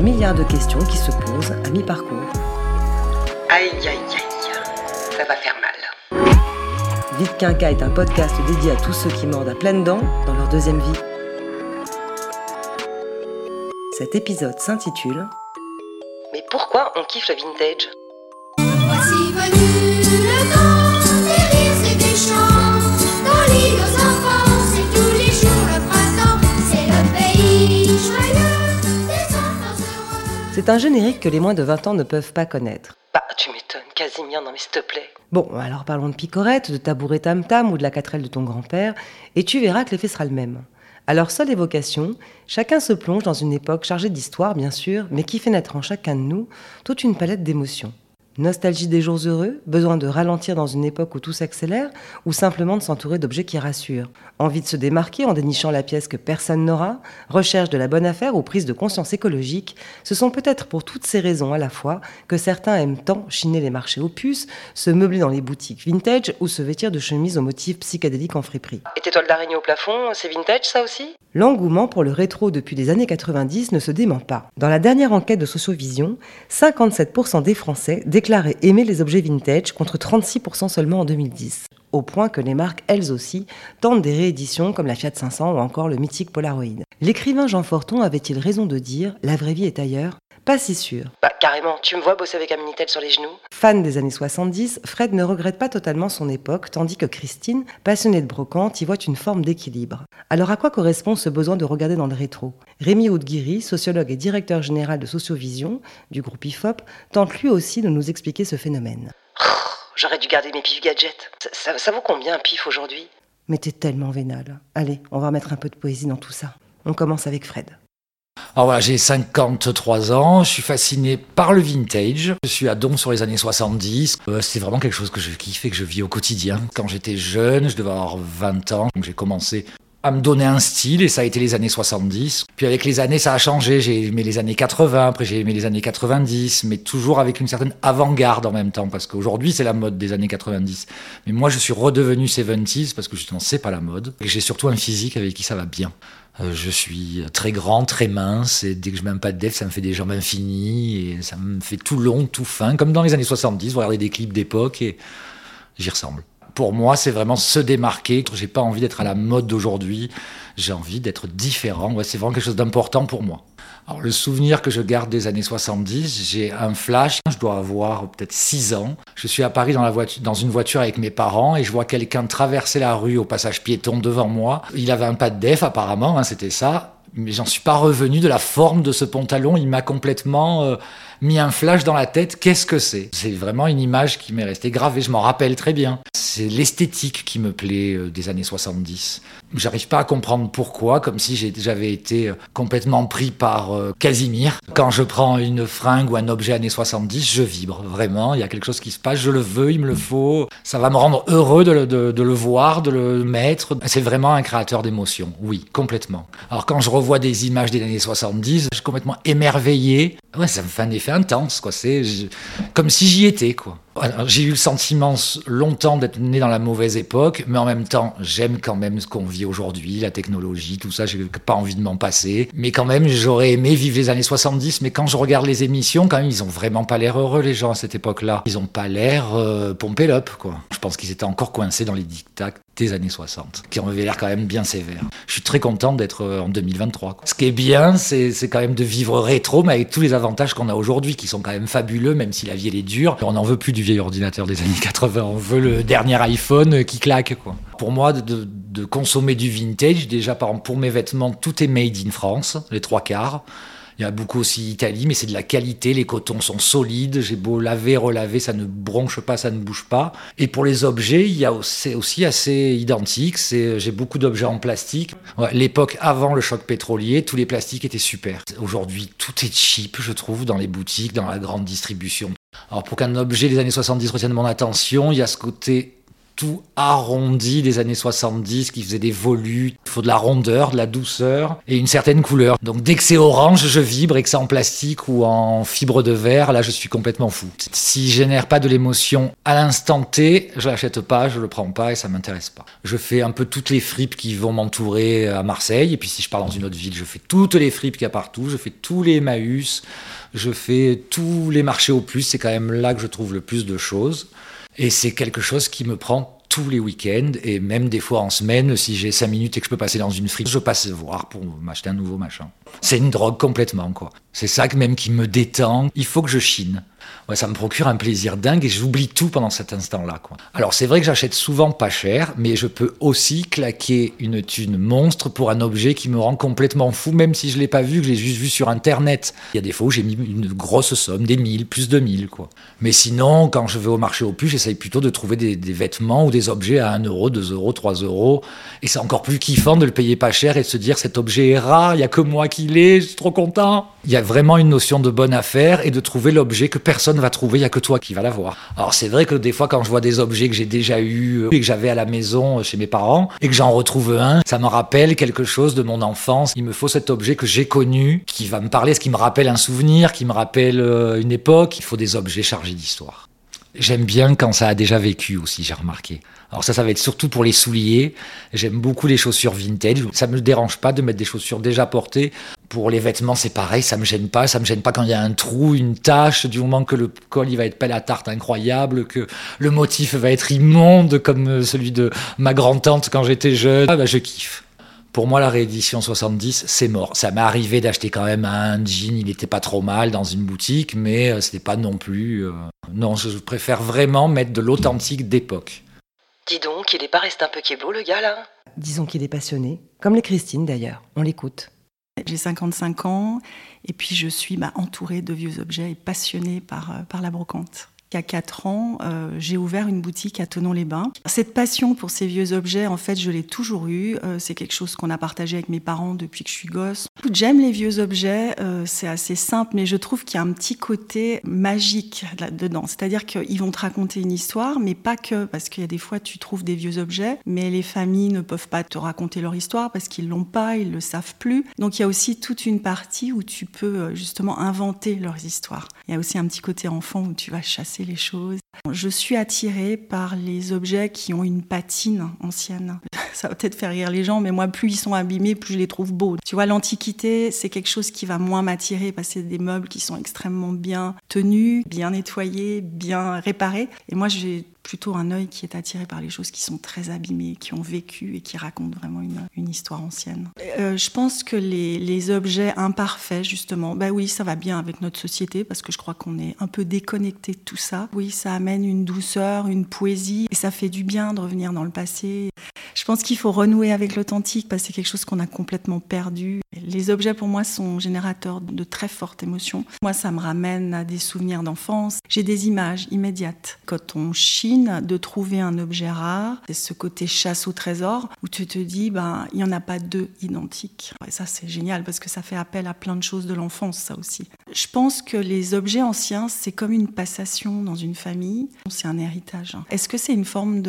Milliards de questions qui se posent à mi-parcours. Aïe, aïe, aïe, ça va faire mal. Vite Quinca est un podcast dédié à tous ceux qui mordent à pleines dents dans leur deuxième vie. Cet épisode s'intitule Mais pourquoi on kiffe le vintage? Un générique que les moins de 20 ans ne peuvent pas connaître. Bah, tu m'étonnes, Casimir, non mais s'il te plaît. Bon, alors parlons de picorette, de tabouret tam-tam ou de la quatrelle de ton grand-père, et tu verras que l'effet sera le même. À leur seule évocation, chacun se plonge dans une époque chargée d'histoire, bien sûr, mais qui fait naître en chacun de nous toute une palette d'émotions. Nostalgie des jours heureux, besoin de ralentir dans une époque où tout s'accélère, ou simplement de s'entourer d'objets qui rassurent. Envie de se démarquer en dénichant la pièce que personne n'aura, recherche de la bonne affaire ou prise de conscience écologique, ce sont peut-être pour toutes ces raisons à la fois que certains aiment tant chiner les marchés aux puces, se meubler dans les boutiques vintage ou se vêtir de chemises aux motifs psychédéliques en friperie. Et tes toiles d'araignée au plafond, c'est vintage ça aussi? L'engouement pour le rétro depuis les années 90 ne se dément pas. Dans la dernière enquête de Sociovision, 57% des Français déclaraient aimer les objets vintage contre 36% seulement en 2010. Au point que les marques, elles aussi, tentent des rééditions comme la Fiat 500 ou encore le mythique Polaroid. L'écrivain Jean Forton avait-il raison de dire « la vraie vie est ailleurs » Pas si sûr. Bah, carrément, tu me vois bosser avec un Minitel sur les genoux Fan des années 70, Fred ne regrette pas totalement son époque, tandis que Christine, passionnée de brocante, y voit une forme d'équilibre. Alors à quoi correspond ce besoin de regarder dans le rétro? Rémi Oudguiri, sociologue et directeur général de Sociovision, du groupe IFOP, tente lui aussi de nous expliquer ce phénomène. J'aurais dû garder mes pif gadgets. Ça, ça- ça vaut combien un pif aujourd'hui? Mais t'es tellement vénal. Allez, on va mettre un peu de poésie dans tout ça. On commence avec Fred. Alors voilà, j'ai 53 ans, je suis fasciné par le vintage. Je suis à Don sur les années 70. Euh, c'est vraiment quelque chose que je kiffe et que je vis au quotidien. Quand j'étais jeune, je devais avoir 20 ans, donc j'ai commencé à me donner un style et ça a été les années 70. Puis avec les années, ça a changé. J'ai aimé les années 80, après j'ai aimé les années 90, mais toujours avec une certaine avant-garde en même temps, parce qu'aujourd'hui c'est la mode des années 90. Mais moi je suis redevenu 70s parce que justement c'est pas la mode. Et j'ai surtout un physique avec qui ça va bien. Euh, je suis très grand, très mince, et dès que je mets un pas de def, ça me fait des jambes infinies, et ça me fait tout long, tout fin, comme dans les années 70, vous regardez des clips d'époque, et j'y ressemble. Pour moi, c'est vraiment se démarquer. J'ai pas envie d'être à la mode d'aujourd'hui. J'ai envie d'être différent. Ouais, c'est vraiment quelque chose d'important pour moi. Alors, le souvenir que je garde des années 70, j'ai un flash. Je dois avoir peut-être 6 ans. Je suis à Paris dans, la voiture, dans une voiture avec mes parents et je vois quelqu'un traverser la rue au passage piéton devant moi. Il avait un pas de def, apparemment, hein, c'était ça. Mais j'en suis pas revenu de la forme de ce pantalon. Il m'a complètement euh, mis un flash dans la tête. Qu'est-ce que c'est? C'est vraiment une image qui m'est restée gravée. Je m'en rappelle très bien. C'est l'esthétique qui me plaît euh, des années 70. J'arrive pas à comprendre pourquoi, comme si j'avais été euh, complètement pris par euh, Casimir. Quand je prends une fringue ou un objet années 70, je vibre vraiment. Il y a quelque chose qui se passe. Je le veux, il me le faut. Ça va me rendre heureux de le, de- de le voir, de le mettre. C'est vraiment un créateur d'émotions. Oui, complètement. Alors quand je revois des images des années 70, je suis complètement émerveillé. Ouais, ça me fait un effet intense, quoi. C'est comme si j'y étais, quoi. J'ai eu le sentiment longtemps d'être né dans la mauvaise époque, mais en même temps, j'aime quand même ce qu'on vit aujourd'hui, la technologie, tout ça, j'ai pas envie de m'en passer. Mais quand même, j'aurais aimé vivre les années 70, mais quand je regarde les émissions, quand même, ils ont vraiment pas l'air heureux, les gens, à cette époque-là. Ils ont pas l'air euh, pompé up, quoi. Je pense qu'ils étaient encore coincés dans les dictats des années 60, qui avaient l'air quand même bien sévères. Je suis très content d'être euh, en 2023. quoi. Ce qui est bien, c'est c'est quand même de vivre rétro, mais avec tous les avantages qu'on a aujourd'hui, qui sont quand même fabuleux, même si la vie elle est dure. On n'en veut plus du vieil ordinateur des années 80, on veut le dernier iPhone qui claque. Pour moi, de, consommer du vintage, déjà par exemple pour mes vêtements, tout est made in France, les trois quarts. Il y a beaucoup aussi Italie, mais c'est de la qualité. Les cotons sont solides. J'ai beau laver, relaver, ça ne bronche pas, ça ne bouge pas. Et pour les objets, c'est aussi assez identique. J'ai beaucoup d'objets en plastique. L'époque avant le choc pétrolier, tous les plastiques étaient super. Aujourd'hui, tout est cheap, je trouve, dans les boutiques, dans la grande distribution. Alors pour qu'un objet des années 70 retienne mon attention, il y a ce côté tout arrondi des années 70 qui faisait des volutes. Il faut de la rondeur, de la douceur et une certaine couleur. Donc dès que c'est orange, je vibre et que c'est en plastique ou en fibre de verre, là je suis complètement fou. Si je génère pas de l'émotion à l'instant T, je l'achète pas, je le prends pas et ça m'intéresse pas. Je fais un peu toutes les fripes qui vont m'entourer à Marseille et puis si je pars dans une autre ville, je fais toutes les fripes qu'il y a partout, je fais tous les Emmaüs, je fais tous les marchés au plus, c'est quand même là que je trouve le plus de choses. Et c'est quelque chose qui me prend tous les week-ends et même des fois en semaine, si j'ai cinq minutes et que je peux passer dans une frite, je passe voir pour m'acheter un nouveau machin. C'est une drogue complètement, quoi. C'est ça que même qui me détend. Il faut que je chine. Ça me procure un plaisir dingue et j'oublie tout pendant cet instant-là. Alors c'est vrai que j'achète souvent pas cher, mais je peux aussi claquer une thune monstre pour un objet qui me rend complètement fou, même si je l'ai pas vu, que j'ai juste vu sur Internet. Il y a des fois où j'ai mis une grosse somme, des 1000, plus de 1000. Quoi. Mais sinon, quand je vais au marché au plus, j'essaye plutôt de trouver des, vêtements ou des objets à 1 euro, 2 euros, 3 euros. Et c'est encore plus kiffant de le payer pas cher et de se dire cet objet est rare, il y a que moi qui l'ai, je suis trop content. Il y a vraiment une notion de bonne affaire et de trouver l'objet que personne va trouver, il n'y a que toi qui va l'avoir. Alors c'est vrai que des fois quand je vois des objets que j'ai déjà eu et que j'avais à la maison chez mes parents et que j'en retrouve un, ça me rappelle quelque chose de mon enfance. Il me faut cet objet que j'ai connu, qui va me parler, ce qui me rappelle un souvenir, qui me rappelle une époque. Il faut des objets chargés d'histoire. J'aime bien quand ça a déjà vécu aussi, j'ai remarqué. Alors ça, ça va être surtout pour les souliers. J'aime beaucoup les chaussures vintage. Ça me dérange pas de mettre des chaussures déjà portées. Pour les vêtements, c'est pareil, ça me gêne pas. Ça me gêne pas quand il y a un trou, une tache, du moment que le col il va être pelle à tarte incroyable, que le motif va être immonde comme celui de ma grand-tante quand j'étais jeune. Ah bah, je kiffe. Pour moi, la réédition 70, c'est mort. Ça m'est arrivé d'acheter quand même un jean, il n'était pas trop mal dans une boutique, mais euh, c'était pas non plus. Euh... Non, je préfère vraiment mettre de l'authentique d'époque. Dis donc, il est pas resté un peu beau le gars là? Disons qu'il est passionné, comme les Christine d'ailleurs. On l'écoute. J'ai 55 ans et puis je suis bah, entourée de vieux objets et passionnée par, euh, par la brocante. A quatre ans, euh, j'ai ouvert une boutique à Tonon-les-Bains. Cette passion pour ces vieux objets, en fait, je l'ai toujours eue. Euh, c'est quelque chose qu'on a partagé avec mes parents depuis que je suis gosse. J'aime les vieux objets, euh, c'est assez simple, mais je trouve qu'il y a un petit côté magique là-dedans. C'est-à-dire qu'ils vont te raconter une histoire, mais pas que, parce qu'il y a des fois, tu trouves des vieux objets, mais les familles ne peuvent pas te raconter leur histoire parce qu'ils l'ont pas, ils le savent plus. Donc il y a aussi toute une partie où tu peux justement inventer leurs histoires. Il y a aussi un petit côté enfant où tu vas chasser les choses. Je suis attirée par les objets qui ont une patine ancienne. Ça va peut-être faire rire les gens, mais moi, plus ils sont abîmés, plus je les trouve beaux. Tu vois, l'antiquité, c'est quelque chose qui va moins m'attirer parce que c'est des meubles qui sont extrêmement bien tenus, bien nettoyés, bien réparés. Et moi, j'ai plutôt un œil qui est attiré par les choses qui sont très abîmées, qui ont vécu et qui racontent vraiment une, histoire ancienne. Euh, je pense que les, objets imparfaits, justement, bah oui, ça va bien avec notre société parce que je crois qu'on est un peu déconnecté de tout ça. Oui, ça amène une douceur, une poésie et ça fait du bien de revenir dans le passé. Je pense qu'il faut renouer avec l'authentique parce que c'est quelque chose qu'on a complètement perdu. Les objets pour moi sont générateurs de très fortes émotions. Moi, ça me ramène à des souvenirs d'enfance. J'ai des images immédiates. Quand on de trouver un objet rare, c'est ce côté chasse au trésor où tu te dis, ben, il n'y en a pas deux identiques. Ça, c'est génial parce que ça fait appel à plein de choses de l'enfance, ça aussi. Je pense que les objets anciens, c'est comme une passation dans une famille. C'est un héritage. Est-ce que c'est une forme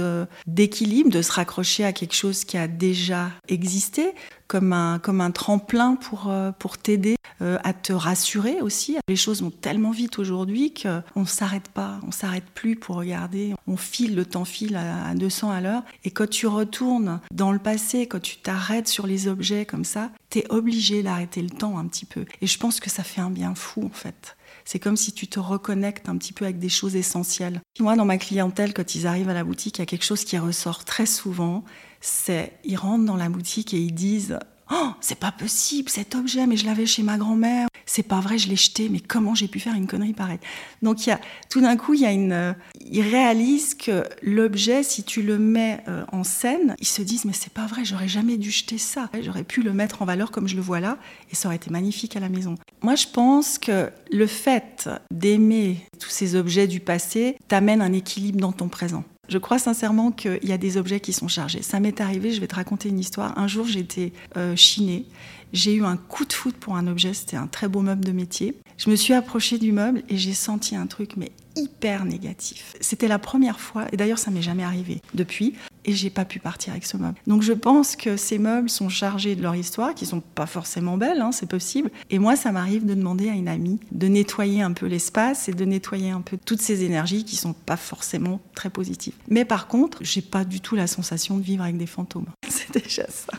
d'équilibre, de se raccrocher à quelque chose qui a déjà existé? Comme un, comme un tremplin pour, euh, pour t'aider euh, à te rassurer aussi. Les choses vont tellement vite aujourd'hui qu'on ne s'arrête pas, on ne s'arrête plus pour regarder. On file, le temps file à, à 200 à l'heure. Et quand tu retournes dans le passé, quand tu t'arrêtes sur les objets comme ça, tu es obligé d'arrêter le temps un petit peu. Et je pense que ça fait un bien fou en fait. C'est comme si tu te reconnectes un petit peu avec des choses essentielles. Moi, dans ma clientèle, quand ils arrivent à la boutique, il y a quelque chose qui ressort très souvent. C'est, ils rentrent dans la boutique et ils disent Oh, c'est pas possible cet objet, mais je l'avais chez ma grand-mère. C'est pas vrai, je l'ai jeté, mais comment j'ai pu faire une connerie pareille? Donc a, tout d'un coup, il y a une, euh, ils réalisent que l'objet, si tu le mets euh, en scène, ils se disent mais c'est pas vrai, j'aurais jamais dû jeter ça. J'aurais pu le mettre en valeur comme je le vois là, et ça aurait été magnifique à la maison. Moi, je pense que le fait d'aimer tous ces objets du passé t'amène un équilibre dans ton présent. Je crois sincèrement qu'il y a des objets qui sont chargés. Ça m'est arrivé, je vais te raconter une histoire. Un jour, j'étais euh, chinée. J'ai eu un coup de foot pour un objet, c'était un très beau meuble de métier. Je me suis approchée du meuble et j'ai senti un truc, mais hyper négatif. C'était la première fois, et d'ailleurs ça m'est jamais arrivé depuis, et j'ai pas pu partir avec ce meuble. Donc je pense que ces meubles sont chargés de leur histoire, qui sont pas forcément belles, hein, c'est possible. Et moi, ça m'arrive de demander à une amie de nettoyer un peu l'espace et de nettoyer un peu toutes ces énergies qui sont pas forcément très positives. Mais par contre, j'ai pas du tout la sensation de vivre avec des fantômes. C'est déjà ça.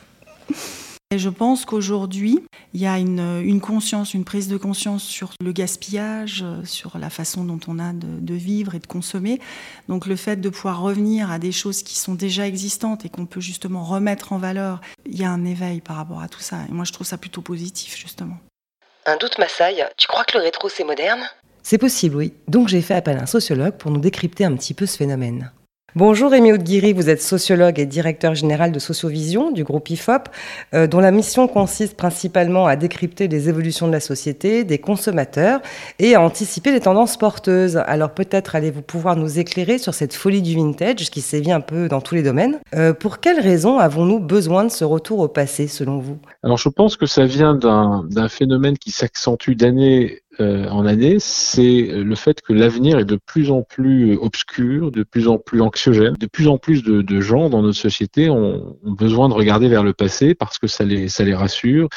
Et je pense qu'aujourd'hui, il y a une, une, conscience, une prise de conscience sur le gaspillage, euh, sur la façon dont on a de, de, vivre et de consommer. Donc le fait de pouvoir revenir à des choses qui sont déjà existantes et qu'on peut justement remettre en valeur, il y a un éveil par rapport à tout ça. Et moi, je trouve ça plutôt positif, justement. Un doute m'assaille. Tu crois que le rétro, c'est moderne? C'est possible, oui. Donc j'ai fait appel à un sociologue pour nous décrypter un petit peu ce phénomène. Bonjour Rémi Haudeguiri, vous êtes sociologue et directeur général de Sociovision du groupe IFOP, euh, dont la mission consiste principalement à décrypter les évolutions de la société, des consommateurs et à anticiper les tendances porteuses. Alors peut-être allez-vous pouvoir nous éclairer sur cette folie du vintage qui sévit un peu dans tous les domaines. Euh, pour quelles raisons avons-nous besoin de ce retour au passé selon vous? Alors je pense que ça vient d'un phénomène qui s'accentue d'année euh, en année, c'est le fait que l'avenir est de plus en plus obscur, de plus en plus anxiogène. De plus en plus de, gens dans notre société ont, ont, besoin de regarder vers le passé parce que ça les, ça les rassure.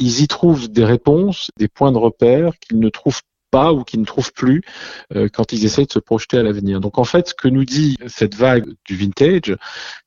Ils y trouvent des réponses, des points de repère qu'ils ne trouvent pas ou qui ne trouvent plus euh, quand ils essayent de se projeter à l'avenir. Donc en fait, ce que nous dit cette vague du vintage,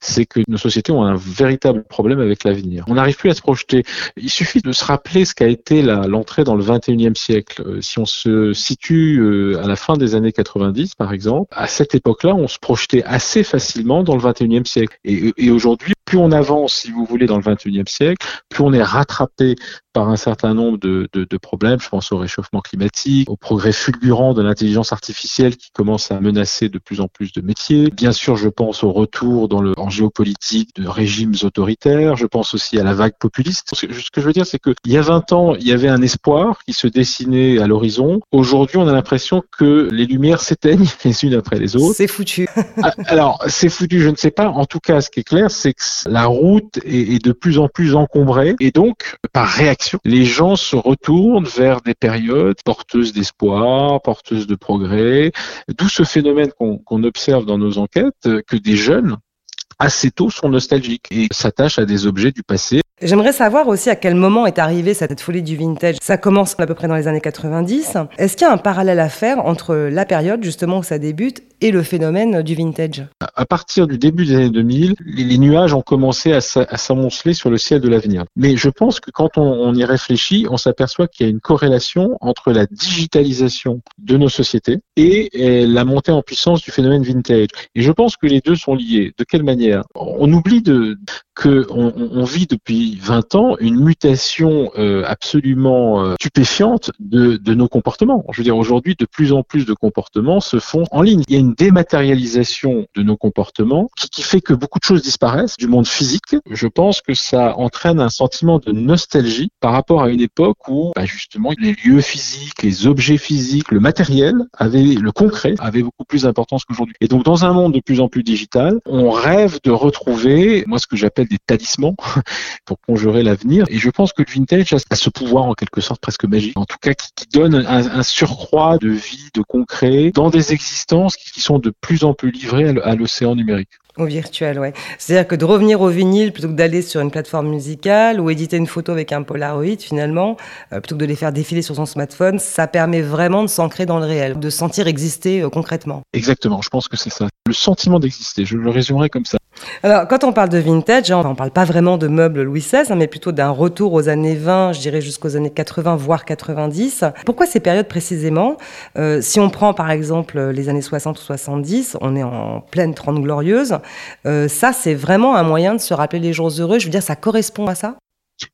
c'est que nos sociétés ont un véritable problème avec l'avenir. On n'arrive plus à se projeter. Il suffit de se rappeler ce qu'a été l'entrée dans le 21e siècle. Euh, si on se situe euh, à la fin des années 90, par exemple, à cette époque-là, on se projetait assez facilement dans le 21e siècle. Et, et aujourd'hui, plus on avance, si vous voulez, dans le 21e siècle, plus on est rattrapé par un certain nombre de, de, de, problèmes. Je pense au réchauffement climatique, au progrès fulgurant de l'intelligence artificielle qui commence à menacer de plus en plus de métiers. Bien sûr, je pense au retour dans le, en géopolitique de régimes autoritaires. Je pense aussi à la vague populiste. Ce que je veux dire, c'est qu'il y a 20 ans, il y avait un espoir qui se dessinait à l'horizon. Aujourd'hui, on a l'impression que les lumières s'éteignent les unes après les autres. C'est foutu. Alors, c'est foutu, je ne sais pas. En tout cas, ce qui est clair, c'est que la route est, est de plus en plus encombrée et donc, par réaction, les gens se retournent vers des périodes porteuses d'espoir, porteuses de progrès, d'où ce phénomène qu'on qu observe dans nos enquêtes, que des jeunes assez tôt sont nostalgiques et s'attachent à des objets du passé. J'aimerais savoir aussi à quel moment est arrivée cette folie du vintage. Ça commence à peu près dans les années 90. Est-ce qu'il y a un parallèle à faire entre la période justement où ça débute et le phénomène du vintage? À partir du début des années 2000, les nuages ont commencé à s'amonceler sur le ciel de l'avenir. Mais je pense que quand on, on y réfléchit, on s'aperçoit qu'il y a une corrélation entre la digitalisation de nos sociétés et, et la montée en puissance du phénomène vintage. Et je pense que les deux sont liés. De quelle manière? On oublie de que on, on, vit depuis 20 ans une mutation euh, absolument euh, stupéfiante de, de, nos comportements. Je veux dire, aujourd'hui, de plus en plus de comportements se font en ligne. Il y a une dématérialisation de nos comportements qui, qui, fait que beaucoup de choses disparaissent du monde physique. Je pense que ça entraîne un sentiment de nostalgie par rapport à une époque où, bah, justement, les lieux physiques, les objets physiques, le matériel, avait, le concret, avait beaucoup plus d'importance qu'aujourd'hui. Et donc, dans un monde de plus en plus digital, on rêve de retrouver, moi, ce que j'appelle des talismans pour conjurer l'avenir. Et je pense que le vintage a ce pouvoir en quelque sorte presque magique, en tout cas qui, donne un, surcroît de vie, de concret, dans des existences qui sont de plus en plus livrées à l'océan numérique. Au virtuel, ouais. C'est-à-dire que de revenir au vinyle plutôt que d'aller sur une plateforme musicale ou éditer une photo avec un Polaroid, finalement, euh, plutôt que de les faire défiler sur son smartphone, ça permet vraiment de s'ancrer dans le réel, de sentir exister euh, concrètement. Exactement, je pense que c'est ça. Le sentiment d'exister, je le résumerai comme ça. Alors, quand on parle de vintage, on ne parle pas vraiment de meubles Louis XVI, hein, mais plutôt d'un retour aux années 20, je dirais jusqu'aux années 80, voire 90. Pourquoi ces périodes précisément? Euh, Si on prend par exemple les années 60 ou 70, on est en pleine Trente Glorieuse. Euh, ça, c'est vraiment un moyen de se rappeler les jours heureux. Je veux dire, ça correspond à ça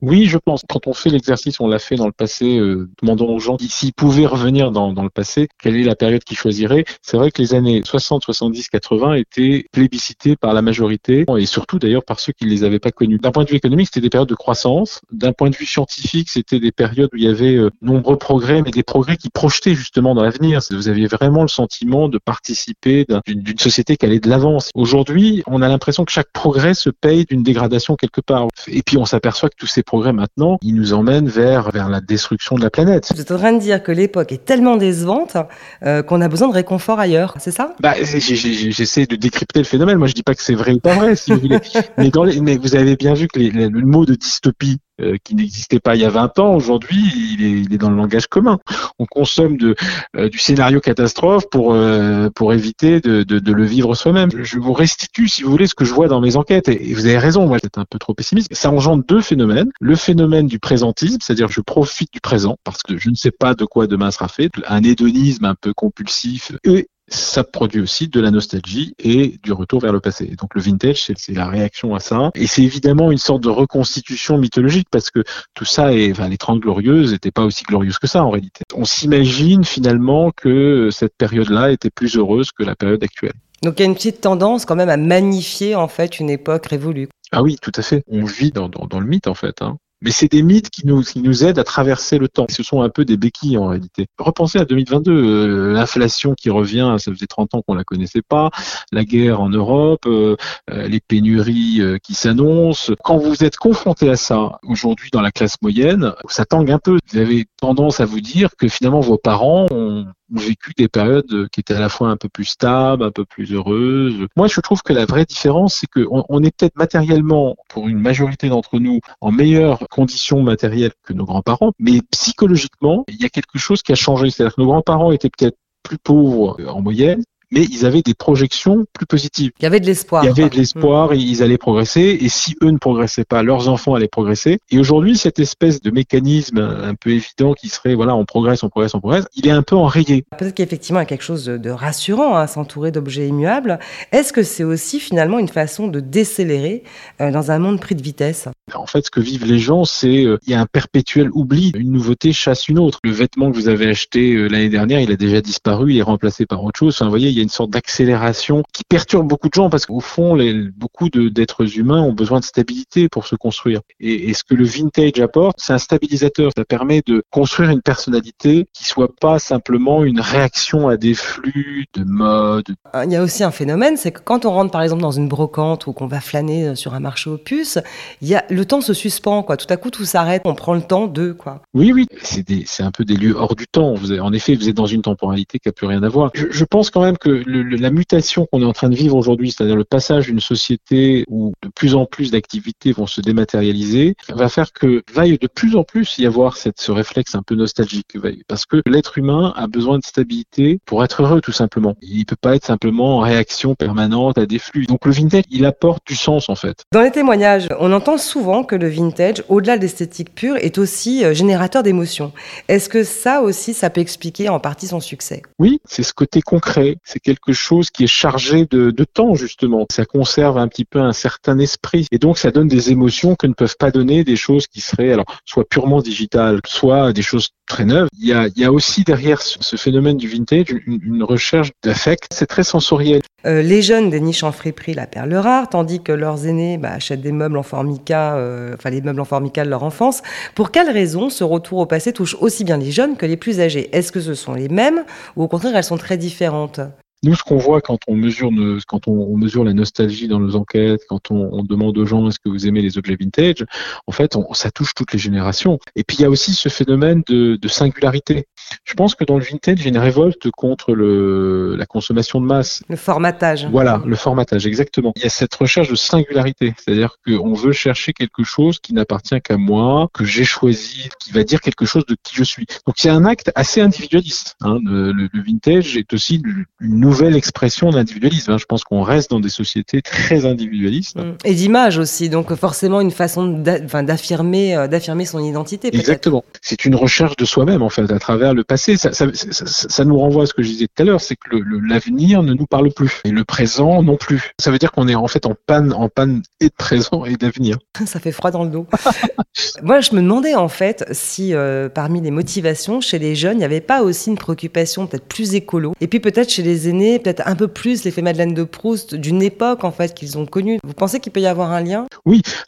Oui, je pense. Quand on fait l'exercice, on l'a fait dans le passé, euh, demandant aux gens s'ils pouvaient revenir dans, dans le passé, quelle est la période qu'ils choisiraient. C'est vrai que les années 60, 70, 80 étaient plébiscitées par la majorité et surtout d'ailleurs par ceux qui ne les avaient pas connus. D'un point de vue économique, c'était des périodes de croissance. D'un point de vue scientifique, c'était des périodes où il y avait euh, nombreux progrès, mais des progrès qui projetaient justement dans l'avenir. Vous aviez vraiment le sentiment de participer d'un- d'une société qui allait de l'avance. Aujourd'hui, on a l'impression que chaque progrès se paye d'une dégradation quelque part. Et puis on s'aperçoit que tous ces progrès maintenant, ils nous emmènent vers, vers la destruction de la planète. Vous êtes en train de dire que l'époque est tellement décevante euh, qu'on a besoin de réconfort ailleurs, c'est ça? Bah, j'essaie de décrypter le phénomène. Moi, je dis pas que c'est vrai ou pas vrai, si vous voulez. Mais, dans les- mais vous avez bien vu que les- le mot de dystopie, euh, qui n'existait pas il y a 20 ans, aujourd'hui, il est, il est dans le langage commun. On consomme de, euh, du scénario catastrophe pour, euh, pour éviter de, de, de le vivre soi-même. Je, vous restitue, si vous voulez, ce que je vois dans mes enquêtes. Et, vous avez raison, moi, j'étais un peu trop pessimiste. Ça engendre deux phénomènes. Le phénomène du présentisme, c'est-à-dire je profite du présent parce que je ne sais pas de quoi demain sera fait. Un hédonisme un peu compulsif. Et ça produit aussi de la nostalgie et du retour vers le passé. Et donc le vintage, c'est- la réaction à ça. Et c'est évidemment une sorte de reconstitution mythologique parce que tout ça est, enfin, les Trente Glorieuses n'étaient pas aussi glorieuses que ça en réalité. On s'imagine finalement que cette période-là était plus heureuse que la période actuelle. Donc il y a une petite tendance quand même à magnifier en fait une époque révolue. Ah oui, tout à fait. On vit dans, dans, dans le mythe en fait. Hein. Mais c'est des mythes qui nous, qui nous aident à traverser le temps. Ce sont un peu des béquilles en réalité. Repensez à 2022, euh, l'inflation qui revient, ça faisait 30 ans qu'on la connaissait pas, la guerre en Europe, euh, euh, les pénuries euh, qui s'annoncent. Quand vous êtes confronté à ça aujourd'hui dans la classe moyenne, ça tangue un peu. Vous avez tendance à vous dire que finalement vos parents ont ont vécu des périodes qui étaient à la fois un peu plus stables, un peu plus heureuses. Moi, je trouve que la vraie différence, c'est qu'on on est peut-être matériellement, pour une majorité d'entre nous, en meilleures conditions matérielles que nos grands-parents, mais psychologiquement, il y a quelque chose qui a changé. C'est-à-dire que nos grands-parents étaient peut-être plus pauvres en moyenne, mais ils avaient des projections plus positives. Il y avait de l'espoir. Il y avait de l'espoir et ils allaient progresser. Et si eux ne progressaient pas, leurs enfants allaient progresser. Et aujourd'hui, cette espèce de mécanisme un peu évident qui serait, voilà, on progresse, on progresse, on progresse, il est un peu enrayé. Peut-être qu'effectivement, il y a quelque chose de, rassurant à s'entourer d'objets immuables. Est-ce que c'est aussi finalement une façon de décélérer euh, dans un monde pris de vitesse? En fait, ce que vivent les gens, c'est euh, il y a un perpétuel oubli. Une nouveauté chasse une autre. Le vêtement que vous avez acheté euh, l'année dernière, il a déjà disparu, il est remplacé par autre chose. Vous voyez, il y a une sorte d'accélération qui perturbe beaucoup de gens parce qu'au fond, beaucoup d'êtres humains ont besoin de stabilité pour se construire. Et, ce que le vintage apporte, c'est un stabilisateur. Ça permet de construire une personnalité qui soit pas simplement une réaction à des flux de mode, Euh, Il y a aussi un phénomène, c'est que quand on rentre par exemple dans une brocante ou qu'on va flâner sur un marché aux puces, il y a, le temps se suspend, quoi. Tout à coup, tout s'arrête, on prend le temps de, quoi. Oui, oui, c'est un peu des lieux hors du temps. Vous avez- en effet, vous êtes dans une temporalité qui a plus rien à voir. Je, je pense quand même que le- le- la mutation qu'on est en train de vivre aujourd'hui, c'est-à-dire le passage d'une société où de plus en plus d'activités vont se dématérialiser, va faire que vaille de plus en plus y avoir cette, ce réflexe un peu nostalgique, parce que l'être humain a besoin de stabilité pour être heureux, tout simplement. Il peut pas être simplement en réaction permanente à des flux. Donc le vintage, il apporte du sens en fait. Dans les témoignages, on entend souvent que le vintage, au-delà de l'esthétique pure, est aussi euh, générateur d'émotions. Est-ce que ça aussi, ça peut expliquer en partie son succès? Oui, c'est ce côté concret. C'est quelque chose qui est chargé de, de temps, justement. Ça conserve un petit peu un certain esprit. Et donc, ça donne des émotions que ne peuvent pas donner des choses qui seraient, alors, soit purement digitales, soit des choses très neuves. Il y a, il y a aussi derrière ce, ce phénomène du vintage une, une recherche d'affect. C'est très sensoriel. Euh, Les jeunes dénichent en friperie la perle rare, tandis que leurs aînés bah, achètent des meubles en formica, euh, les meubles en formica de leur enfance. Pour quelles raisons ce retour au passé touche aussi bien les jeunes que les plus âgés? Est-ce que ce sont les mêmes ou au contraire elles sont très différentes? Nous, ce qu'on voit quand on mesure la nostalgie dans nos enquêtes, quand on, demande aux gens est-ce que vous aimez les objets vintage, en fait, ça touche toutes les générations. Et puis il y a aussi ce phénomène de singularité. Je pense que dans le vintage, il y a une révolte contre le, la consommation de masse. Le formatage. Voilà, le formatage, exactement. Il y a cette recherche de singularité, c'est-à-dire qu'on veut chercher quelque chose qui n'appartient qu'à moi, que j'ai choisi, qui va dire quelque chose de qui je suis. Donc c'est un acte assez individualiste. Hein. Le, vintage est aussi une nouvelle expression d'individualisme. hein. Je pense qu'on reste dans des sociétés très individualistes. Mm. Et d'image aussi, donc forcément une façon d'affirmer euh, d'affirmer son identité. Exactement. C'est une recherche de soi-même en fait à travers le le passé, ça, ça, ça, ça nous renvoie à ce que je disais tout à l'heure, c'est que le- le- l'avenir ne nous parle plus et le présent non plus. Ça veut dire qu'on est en fait en panne, en panne et de présent et d'avenir. Ça fait froid dans le dos. Moi, je me demandais en fait si euh, parmi les motivations chez les jeunes, il n'y avait pas aussi une préoccupation peut-être plus écolo. Et puis peut-être chez les aînés, peut-être un peu plus l'effet Madeleine de Proust d'une époque en fait qu'ils ont connue. Vous pensez qu'il peut y avoir un lien?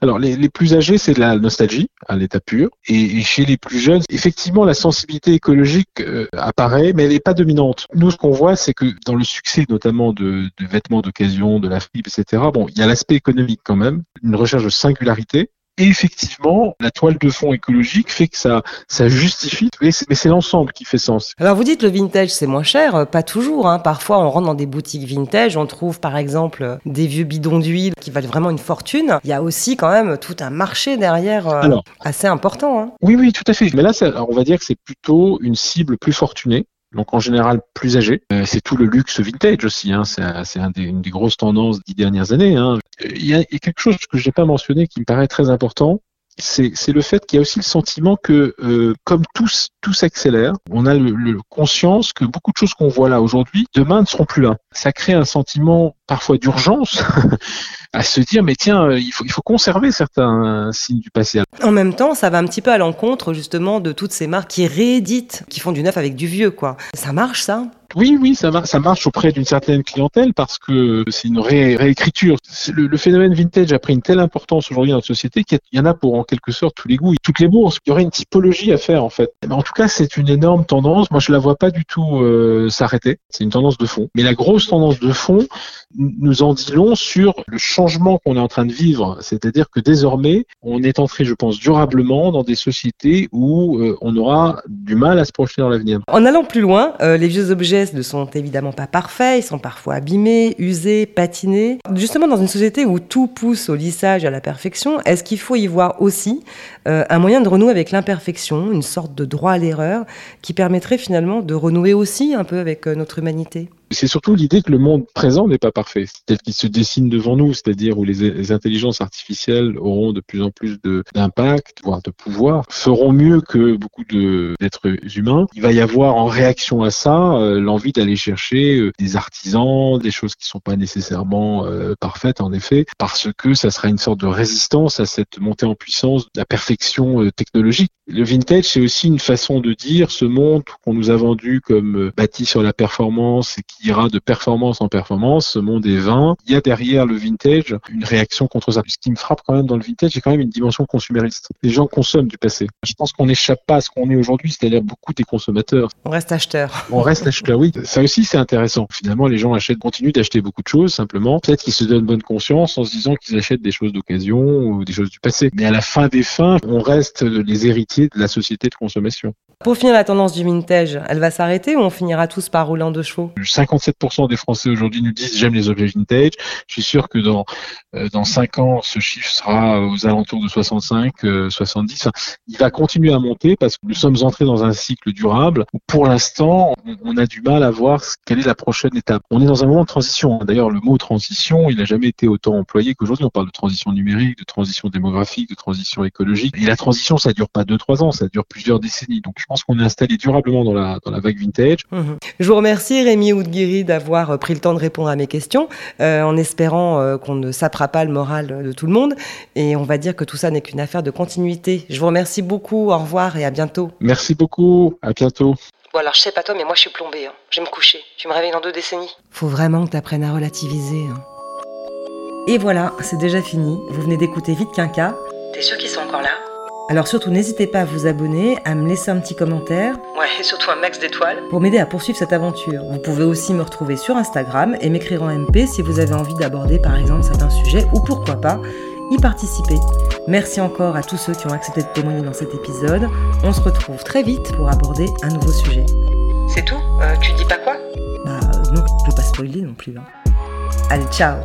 Alors les, les plus âgés, c'est de la nostalgie à l'état pur, et, et chez les plus jeunes, effectivement, la sensibilité écologique euh, apparaît, mais elle n'est pas dominante. Nous, ce qu'on voit, c'est que dans le succès, notamment de, vêtements d'occasion, de la fripe, etc. Bon, il y a l'aspect économique quand même, une recherche de singularité. Et effectivement, la toile de fond écologique fait que ça, ça justifie, mais c'est mais c'est l'ensemble qui fait sens. Alors vous dites le vintage c'est moins cher, Euh, pas toujours. Hein. Parfois on rentre dans des boutiques vintage, on trouve par exemple euh, des vieux bidons d'huile qui valent vraiment une fortune. Il y a aussi quand même tout un marché derrière euh, Alors. assez important. Hein. Oui, oui, tout à fait. Mais là, ça- on va dire que c'est plutôt une cible plus fortunée. Donc en général plus âgée. Euh, c'est tout le luxe vintage aussi. Hein. C'est c'est un une des grosses tendances des dernières années. hein. Euh, Il y, a, il y a quelque chose que je n'ai pas mentionné qui me paraît très important. C'est le fait qu'il y a aussi le sentiment que, euh, comme tout, tout s'accélère, on a le, le conscience que beaucoup de choses qu'on voit là aujourd'hui, demain ne seront plus là. Ça crée un sentiment parfois d'urgence à se dire, mais tiens, euh, il faut, il faut conserver certains signes du passé. En même temps, ça va un petit peu à l'encontre justement de toutes ces marques qui rééditent, qui font du neuf avec du vieux, quoi. Ça marche, ça? Oui, oui, ça, marche auprès d'une certaine clientèle parce que c'est une ré- réécriture. Le, phénomène vintage a pris une telle importance aujourd'hui dans notre société qu'il y en a pour en quelque sorte tous les goûts, toutes les bourses. Il y aurait une typologie à faire en fait. Mais en tout cas, c'est une énorme tendance. Moi, je la vois pas du tout euh, s'arrêter. C'est une tendance de fond. Mais la grosse tendance de fond nous en dit long sur le changement qu'on est en train de vivre. C'est-à-dire que désormais, on est entré, je pense, durablement dans des sociétés où euh, on aura du mal à se projeter dans l'avenir. En allant plus loin, euh, les vieux objets ne sont évidemment pas parfaits, ils sont parfois abîmés, usés, patinés. Justement, dans une société où tout pousse au lissage et à la perfection, est-ce qu'il faut y voir aussi euh, un moyen de renouer avec l'imperfection, une sorte de droit à l'erreur qui permettrait finalement de renouer aussi un peu avec euh, notre humanité? C'est surtout l'idée que le monde présent n'est pas parfait, tel qu'il se dessine devant nous, c'est-à-dire où les, les intelligences artificielles auront de plus en plus d'impact, voire de pouvoir, feront mieux que beaucoup d'êtres humains. Il va y avoir en réaction à ça euh, l'envie d'aller chercher euh, des artisans, des choses qui sont pas nécessairement euh, parfaites en effet, parce que ça sera une sorte de résistance à cette montée en puissance de la perfection euh, technologique. Le vintage, c'est aussi une façon de dire ce monde qu'on nous a vendu comme bâti sur la performance et qui ira de performance en performance, ce monde est vain. Il y a derrière le vintage une réaction contre ça. Ce qui me frappe quand même dans le vintage, c'est quand même une dimension consumériste. Les gens consomment du passé. Je pense qu'on n'échappe pas à ce qu'on est aujourd'hui, c'est-à-dire beaucoup des consommateurs. On reste acheteur. On reste acheteur, oui. Ça aussi, c'est intéressant. Finalement, les gens achètent, continuent d'acheter beaucoup de choses, simplement. Peut-être qu'ils se donnent bonne conscience en se disant qu'ils achètent des choses d'occasion ou des choses du passé. Mais à la fin des fins, on reste les héritiers de la société de consommation. Pour finir, la tendance du vintage, elle va s'arrêter ou on finira tous par rouler en deux chevaux? 57% des Français aujourd'hui nous disent j'aime les objets vintage. Je suis sûr que dans euh, dans 5 ans, ce chiffre sera aux alentours de 65, euh, 70. Enfin, il va continuer à monter parce que nous sommes entrés dans un cycle durable où pour l'instant, on, a du mal à voir quelle est la prochaine étape. On est dans un moment de transition. D'ailleurs, le mot transition, il n'a jamais été autant employé qu'aujourd'hui. On parle de transition numérique, de transition démographique, de transition écologique. Et la transition, ça dure pas 2-3 ans, ça dure plusieurs décennies. Donc pense qu'on est installé durablement dans la, dans la vague vintage. Mhm. Je vous remercie Rémi Oudguiri d'avoir euh, pris le temps de répondre à mes questions, euh, en espérant euh, qu'on ne sapera pas le moral de tout le monde. Et on va dire que tout ça n'est qu'une affaire de continuité. Je vous remercie beaucoup, au revoir et à bientôt. Merci beaucoup. À bientôt. Bon alors je sais pas toi mais moi je suis plombée. Hein. Je vais me coucher. Tu me réveilles dans deux décennies. Faut vraiment que tu apprennes à relativiser. hein. Et voilà, c'est déjà fini. Vous venez d'écouter Vite Quinca. T'es sûr qu'ils sont encore là? Alors surtout, n'hésitez pas à vous abonner, à me laisser un petit commentaire Ouais, et surtout un max d'étoiles. pour m'aider à poursuivre cette aventure. Vous pouvez aussi me retrouver sur Instagram et m'écrire en MP si vous avez envie d'aborder par exemple certains sujets ou pourquoi pas y participer. Merci encore à tous ceux qui ont accepté de témoigner dans cet épisode. On se retrouve très vite pour aborder un nouveau sujet. C'est tout? Euh, Tu dis pas quoi? Bah euh, non, je veux pas spoiler non plus. hein. Allez, ciao